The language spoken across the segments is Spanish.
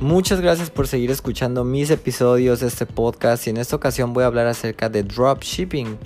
Muchas gracias por seguir escuchando mis episodios de este podcast y en esta ocasión voy a hablar acerca de dropshipping.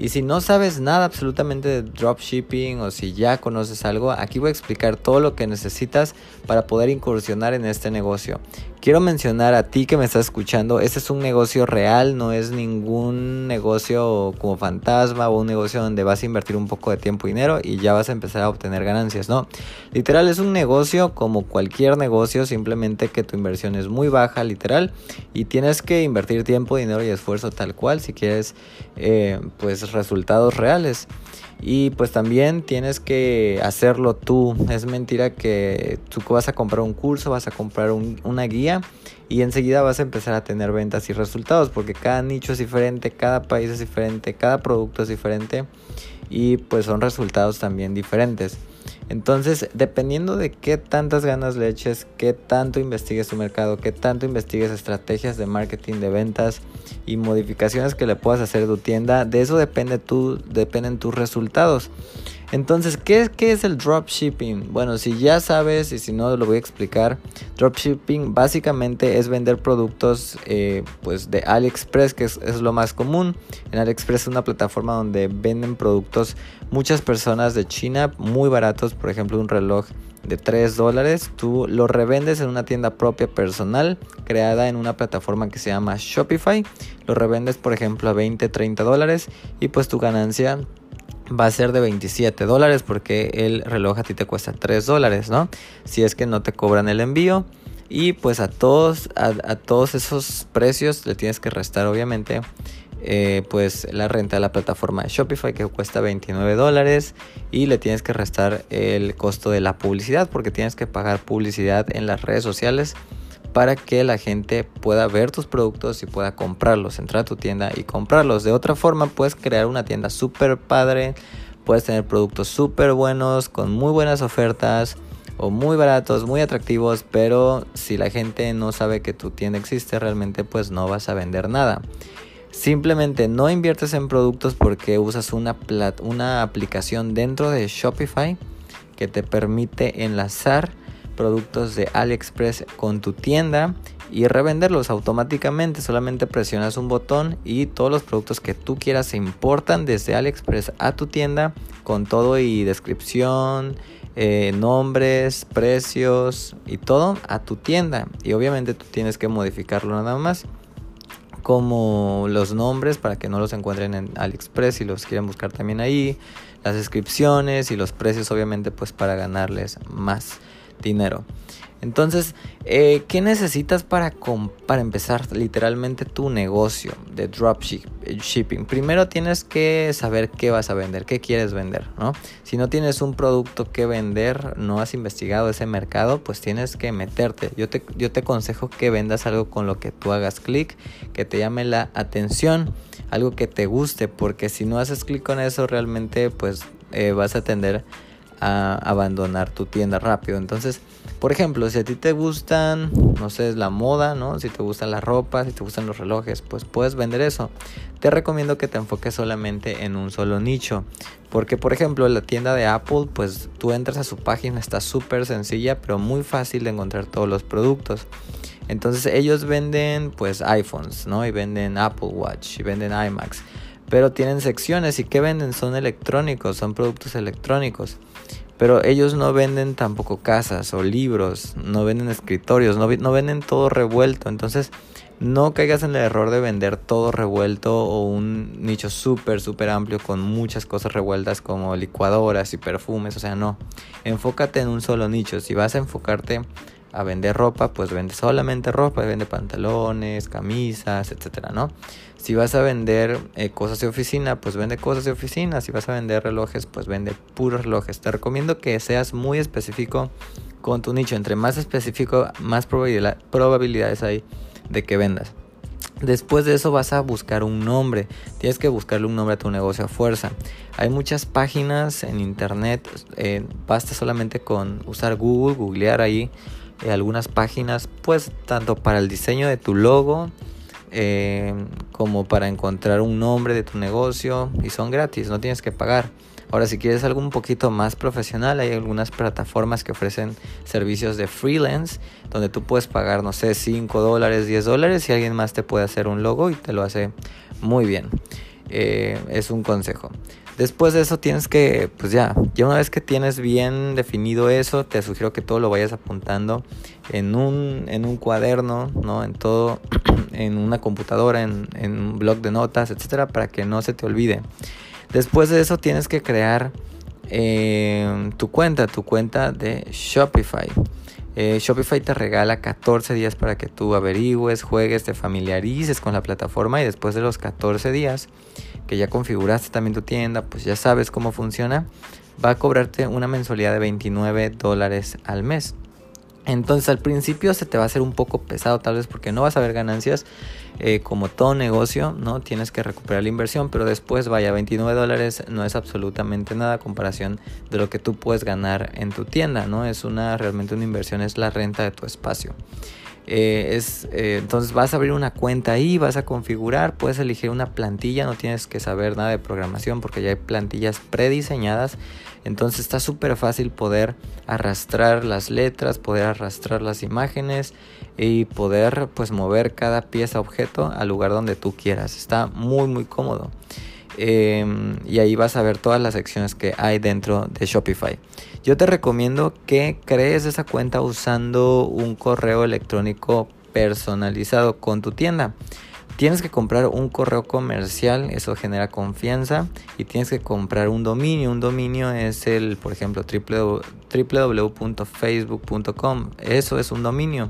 Y si no sabes nada absolutamente de dropshipping o si ya conoces algo, aquí voy a explicar todo lo que necesitas para poder incursionar en este negocio. Quiero mencionar a ti que me estás escuchando, este es un negocio real, no es ningún negocio como fantasma o un negocio donde vas a invertir un poco de tiempo y dinero y ya vas a empezar a obtener ganancias, no. Literal es un negocio como cualquier negocio, simplemente que tu inversión es muy baja, literal, y tienes que invertir tiempo, dinero y esfuerzo tal cual si quieres eh, pues resultados reales. Y pues también tienes que hacerlo tú. Es mentira que tú vas a comprar un curso, vas a comprar una guía y enseguida vas a empezar a tener ventas y resultados porque cada nicho es diferente, cada país es diferente, cada producto es diferente y pues son resultados también diferentes. Entonces, dependiendo de qué tantas ganas le eches, qué tanto investigues tu mercado, qué tanto investigues estrategias de marketing, de ventas y modificaciones que le puedas hacer a tu tienda, de eso depende tú, dependen tus resultados. Entonces, ¿qué, ¿qué, es el dropshipping? Bueno, si ya sabes y si no lo voy a explicar, dropshipping básicamente es vender productos eh, pues de AliExpress, que es, es, lo más común. En AliExpress es una plataforma donde venden productos muchas personas de China muy baratos, por ejemplo un reloj de 3 dólares, tú lo revendes en una tienda propia personal creada en una plataforma que se llama Shopify, lo revendes por ejemplo a 20, 30 dólares y pues tu ganancia va a ser de 27 dólares porque el reloj a ti te cuesta 3 dólares, ¿no? Si es que no te cobran el envío. Y pues a todos, a, todos esos precios le tienes que restar obviamente eh, pues la renta de la plataforma de Shopify que cuesta 29 dólares y le tienes que restar el costo de la publicidad porque tienes que pagar publicidad en las redes sociales para que la gente pueda ver tus productos y pueda comprarlos, entrar a tu tienda y comprarlos. De otra forma, puedes crear una tienda súper padre, puedes tener productos súper buenos, con muy buenas ofertas o muy baratos, muy atractivos, pero si la gente no sabe que tu tienda existe, realmente pues no vas a vender nada. Simplemente no inviertes en productos porque usas una, una aplicación dentro de Shopify que te permite enlazar productos de AliExpress con tu tienda y revenderlos automáticamente. Solamente presionas un botón y todos los productos que tú quieras se importan desde AliExpress a tu tienda con todo y descripción, eh, nombres, precios y todo a tu tienda. Y obviamente tú tienes que modificarlo nada más como los nombres para que no los encuentren en AliExpress y los quieren buscar también ahí, las descripciones y los precios obviamente pues para ganarles más dinero. Entonces, eh, ¿qué necesitas para, para empezar literalmente tu negocio de dropshipping? Primero tienes que saber qué vas a vender, qué quieres vender, ¿no? Si no tienes un producto que vender, no has investigado ese mercado, pues tienes que meterte. Yo te, yo te aconsejo que vendas algo con lo que tú hagas clic, que te llame la atención, algo que te guste, porque si no haces clic con eso, realmente pues eh, vas a tender a abandonar tu tienda rápido. Entonces, por ejemplo, si a ti te gustan, no sé, la moda, ¿no? Si te gusta la ropa, si te gustan los relojes, pues puedes vender eso. Te recomiendo que te enfoques solamente en un solo nicho. Porque, por ejemplo, la tienda de Apple, pues tú entras a su página, está súper sencilla, pero muy fácil de encontrar todos los productos. Entonces ellos venden pues iPhones, ¿no? Y venden Apple Watch, y venden iMacs. Pero tienen secciones y ¿qué venden? Son electrónicos, son productos electrónicos. Pero ellos no venden tampoco casas o libros, no venden escritorios, no, no venden todo revuelto. Entonces no caigas en el error de vender todo revuelto o un nicho súper, súper amplio con muchas cosas revueltas como licuadoras y perfumes. O sea, no. Enfócate en un solo nicho. Si vas a enfocarte a vender ropa, pues vende solamente ropa, vende pantalones, camisas, etcétera, ¿no? Si vas a vender eh, cosas de oficina, pues vende cosas de oficina. Si vas a vender relojes, pues vende puros relojes. Te recomiendo que seas muy específico con tu nicho. Entre más específico, más probabilidades hay de que vendas. Después de eso vas a buscar un nombre. Tienes que buscarle un nombre a tu negocio a fuerza. Hay muchas páginas en internet. Eh, basta solamente con usar Google, googlear ahí eh, algunas páginas, pues tanto para el diseño de tu logo eh, como para encontrar un nombre de tu negocio y son gratis, no tienes que pagar. Ahora, si quieres algo un poquito más profesional, hay algunas plataformas que ofrecen servicios de freelance, donde tú puedes pagar, no sé, 5 dólares, 10 dólares y alguien más te puede hacer un logo y te lo hace muy bien. Eh, es un consejo. Después de eso tienes que, pues ya, ya una vez que tienes bien definido eso, te sugiero que todo lo vayas apuntando en un, en un cuaderno, ¿no? En todo, en una computadora, en, en un blog de notas, etcétera, para que no se te olvide. Después de eso tienes que crear eh, tu cuenta, tu cuenta de Shopify. Eh, Shopify te regala 14 días para que tú averigües, juegues, te familiarices con la plataforma y después de los 14 días que ya configuraste también tu tienda, pues ya sabes cómo funciona, va a cobrarte una mensualidad de 29 dólares al mes. Entonces al principio se te va a hacer un poco pesado tal vez porque no vas a ver ganancias eh, como todo negocio, ¿no? Tienes que recuperar la inversión, pero después vaya, 29 dólares no es absolutamente nada a comparación de lo que tú puedes ganar en tu tienda, ¿no? Es una realmente una inversión, es la renta de tu espacio. Eh, es, eh, entonces vas a abrir una cuenta ahí, vas a configurar, puedes elegir una plantilla, no tienes que saber nada de programación porque ya hay plantillas prediseñadas. Entonces está súper fácil poder arrastrar las letras, poder arrastrar las imágenes y poder pues mover cada pieza objeto al lugar donde tú quieras. Está muy muy cómodo. Em, y ahí vas a ver todas las secciones que hay dentro de Shopify. Yo te recomiendo que crees esa cuenta usando un correo electrónico personalizado con tu tienda. Tienes que comprar un correo comercial, eso genera confianza y tienes que comprar un dominio. Un dominio es el, por ejemplo, www.facebook.com. Eso es un dominio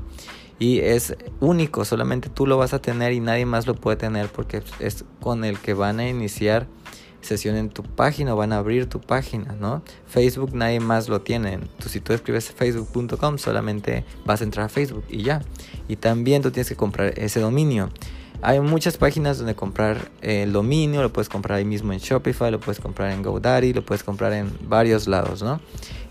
y es único, solamente tú lo vas a tener y nadie más lo puede tener porque es con el que van a iniciar sesión en tu página o van a abrir tu página, ¿no? Facebook nadie más lo tiene. Tú, si tú escribes facebook.com solamente vas a entrar a Facebook y ya. Y también tú tienes que comprar ese dominio. Hay muchas páginas donde comprar el dominio, lo puedes comprar ahí mismo en Shopify, lo puedes comprar en GoDaddy, lo puedes comprar en varios lados, ¿no?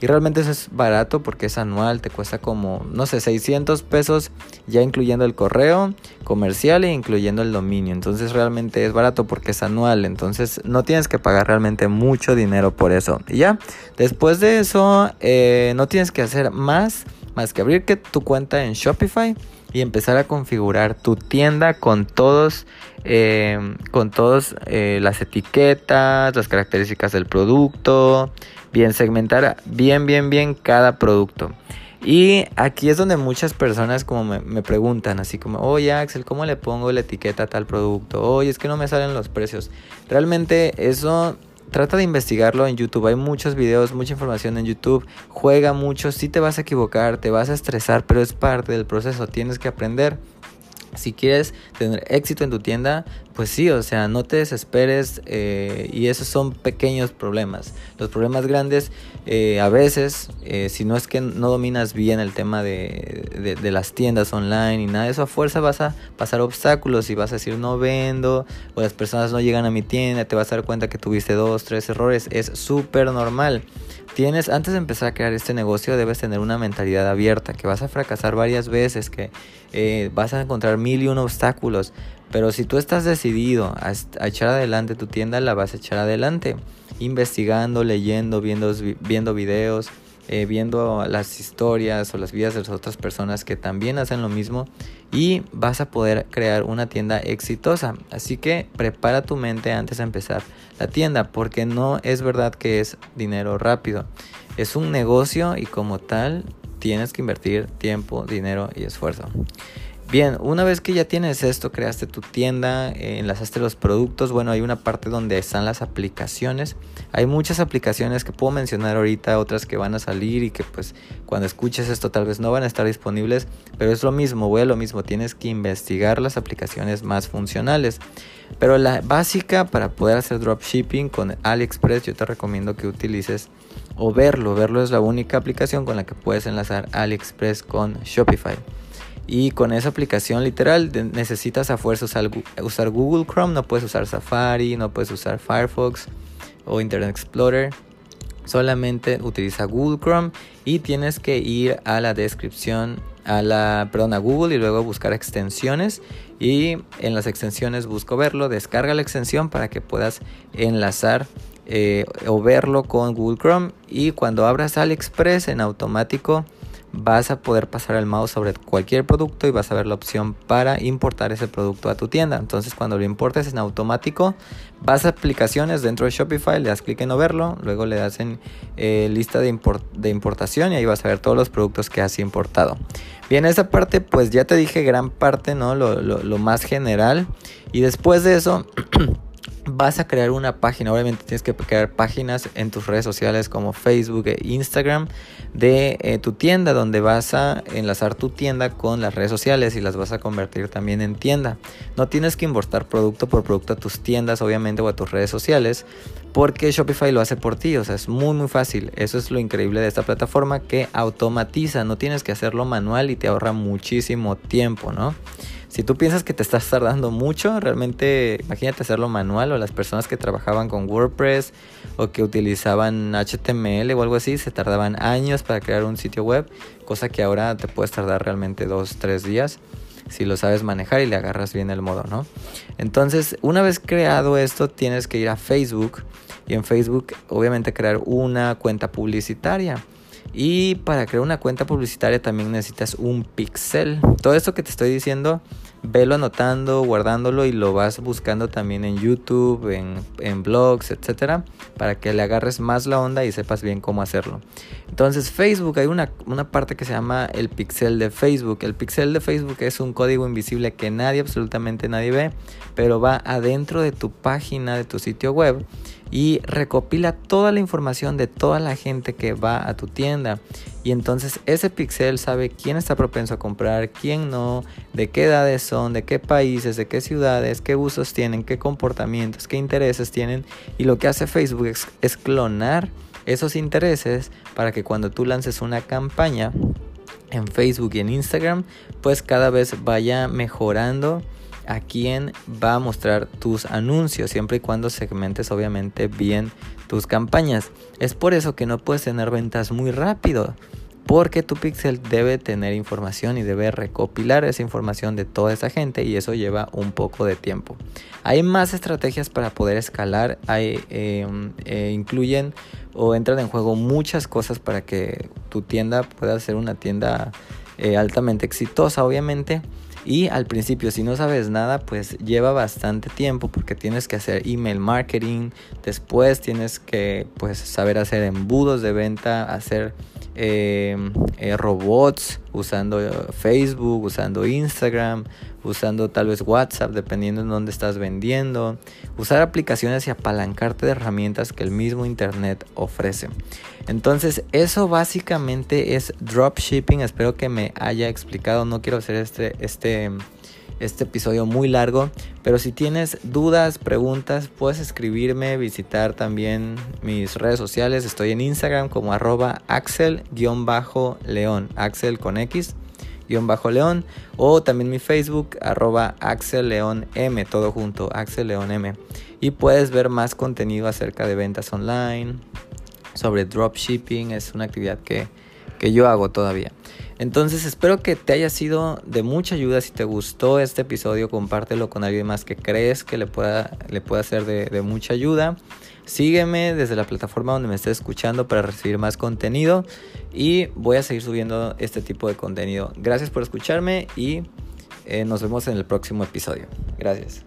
Y realmente eso es barato porque es anual, te cuesta como, no sé, 600 pesos ya incluyendo el correo comercial e incluyendo el dominio. Entonces realmente es barato porque es anual, entonces no tienes que pagar realmente mucho dinero por eso. Y ya, después de eso, eh, no tienes que hacer más, más que abrir tu cuenta en Shopify y empezar a configurar tu tienda con todos eh, con todas eh, las etiquetas las características del producto bien segmentar bien bien bien cada producto y aquí es donde muchas personas como me, me, preguntan, así como, oye Axel, ¿cómo le pongo la etiqueta a tal producto? Oye, es que no me salen los precios. Realmente eso trata de investigarlo en YouTube. Hay muchos videos, mucha información en YouTube. Juega mucho. Si te vas a equivocar, te vas a estresar, pero es parte del proceso. Tienes que aprender. Si quieres tener éxito en tu tienda, pues sí, o sea, no te desesperes eh, y esos son pequeños problemas. Los problemas grandes, eh, a veces, eh, si no es que no dominas bien el tema de, las tiendas online y nada de eso, a fuerza vas a pasar obstáculos y vas a decir no vendo o las personas no llegan a mi tienda, te vas a dar cuenta que tuviste dos, tres errores, es súper normal. Tienes, antes de empezar a crear este negocio, debes tener una mentalidad abierta, que vas a fracasar varias veces, que eh, vas a encontrar mil y un obstáculos. Pero si tú estás decidido a, echar adelante tu tienda, la vas a echar adelante. Investigando, leyendo, viendo, viendo videos, eh, viendo las historias o las vidas de las otras personas que también hacen lo mismo y vas a poder crear una tienda exitosa. Así que prepara tu mente antes de empezar la tienda porque no es verdad que es dinero rápido. Es un negocio y como tal tienes que invertir tiempo, dinero y esfuerzo. Bien, una vez que ya tienes esto, creaste tu tienda, eh, enlazaste los productos, bueno, hay una parte donde están las aplicaciones. Hay muchas aplicaciones que puedo mencionar ahorita, otras que van a salir y que pues cuando escuches esto tal vez no van a estar disponibles, pero es lo mismo, a lo mismo, tienes que investigar las aplicaciones más funcionales. Pero la básica para poder hacer dropshipping con AliExpress yo te recomiendo que utilices o verlo, verlo es la única aplicación con la que puedes enlazar AliExpress con Shopify. Y con esa aplicación literal necesitas a fuerza usar, Google Chrome, no puedes usar Safari, no puedes usar Firefox o Internet Explorer. Solamente utiliza Google Chrome y tienes que ir a la descripción, a la, perdón, a Google y luego buscar extensiones y en las extensiones busco verlo, descarga la extensión para que puedas enlazar eh, o verlo con Google Chrome y cuando abras AliExpress en automático vas a poder pasar el mouse sobre cualquier producto y vas a ver la opción para importar ese producto a tu tienda. Entonces cuando lo importes en automático, vas a aplicaciones dentro de Shopify, le das clic en no verlo, luego le das en eh, lista de, de importación y ahí vas a ver todos los productos que has importado. Bien, esa parte pues ya te dije gran parte, ¿no? Lo, lo más general. Y después de eso... vas a crear una página. Obviamente tienes que crear páginas en tus redes sociales como Facebook e Instagram de eh, tu tienda, donde vas a enlazar tu tienda con las redes sociales y las vas a convertir también en tienda. No tienes que importar producto por producto a tus tiendas, obviamente, o a tus redes sociales, porque Shopify lo hace por ti. O sea, es muy, muy fácil. Eso es lo increíble de esta plataforma que automatiza. No tienes que hacerlo manual y te ahorra muchísimo tiempo, ¿no? Si tú piensas que te estás tardando mucho, realmente imagínate hacerlo manual o las personas que trabajaban con WordPress o que utilizaban HTML o algo así, se tardaban años para crear un sitio web, cosa que ahora te puedes tardar realmente dos, tres días si lo sabes manejar y le agarras bien el modo, ¿no? Entonces, una vez creado esto, tienes que ir a Facebook y en Facebook obviamente crear una cuenta publicitaria. Y para crear una cuenta publicitaria también necesitas un pixel. Todo esto que te estoy diciendo, velo anotando, guardándolo y lo vas buscando también en YouTube, en, blogs, etcétera, para que le agarres más la onda y sepas bien cómo hacerlo. Entonces, Facebook, hay una, una parte que se llama el pixel de Facebook. El pixel de Facebook es un código invisible que nadie, absolutamente nadie ve, pero va adentro de tu página, de tu sitio web y recopila toda la información de toda la gente que va a tu tienda. Y entonces ese pixel sabe quién está propenso a comprar, quién no, de qué edades son, de qué países, de qué ciudades, qué usos tienen, qué comportamientos, qué intereses tienen. Y lo que hace Facebook es, clonar esos intereses para que cuando tú lances una campaña en Facebook y en Instagram, pues cada vez vaya mejorando a quién va a mostrar tus anuncios, siempre y cuando segmentes obviamente bien tus campañas. Es por eso que no puedes tener ventas muy rápido, porque tu pixel debe tener información y debe recopilar esa información de toda esa gente y eso lleva un poco de tiempo. Hay más estrategias para poder escalar, hay, em, eh, incluyen o entran en juego muchas cosas para que tu tienda pueda ser una tienda eh, altamente exitosa, obviamente. Y al principio, si no sabes nada, pues lleva bastante tiempo porque tienes que hacer email marketing. Después tienes que pues, saber hacer embudos de venta, hacer Em, eh, robots usando Facebook, usando Instagram, usando tal vez WhatsApp, dependiendo en dónde estás vendiendo, usar aplicaciones y apalancarte de herramientas que el mismo Internet ofrece. Entonces, eso básicamente es dropshipping. Espero que me haya explicado. No quiero hacer este, este este episodio muy largo. Pero si tienes dudas, preguntas, puedes escribirme, visitar también mis redes sociales. Estoy en Instagram como arroba axel-león, axel con X. Bajo león o también mi Facebook arroba Axel León M, todo junto, Axel León M. Y puedes ver más contenido acerca de ventas online, sobre dropshipping, es una actividad que, que yo hago todavía. Entonces espero que te haya sido de mucha ayuda. Si te gustó este episodio, compártelo con alguien más que crees que le pueda, le pueda ser de, mucha ayuda. Sígueme desde la plataforma donde me estés escuchando para recibir más contenido y voy a seguir subiendo este tipo de contenido. Gracias por escucharme y eh, nos vemos en el próximo episodio. Gracias.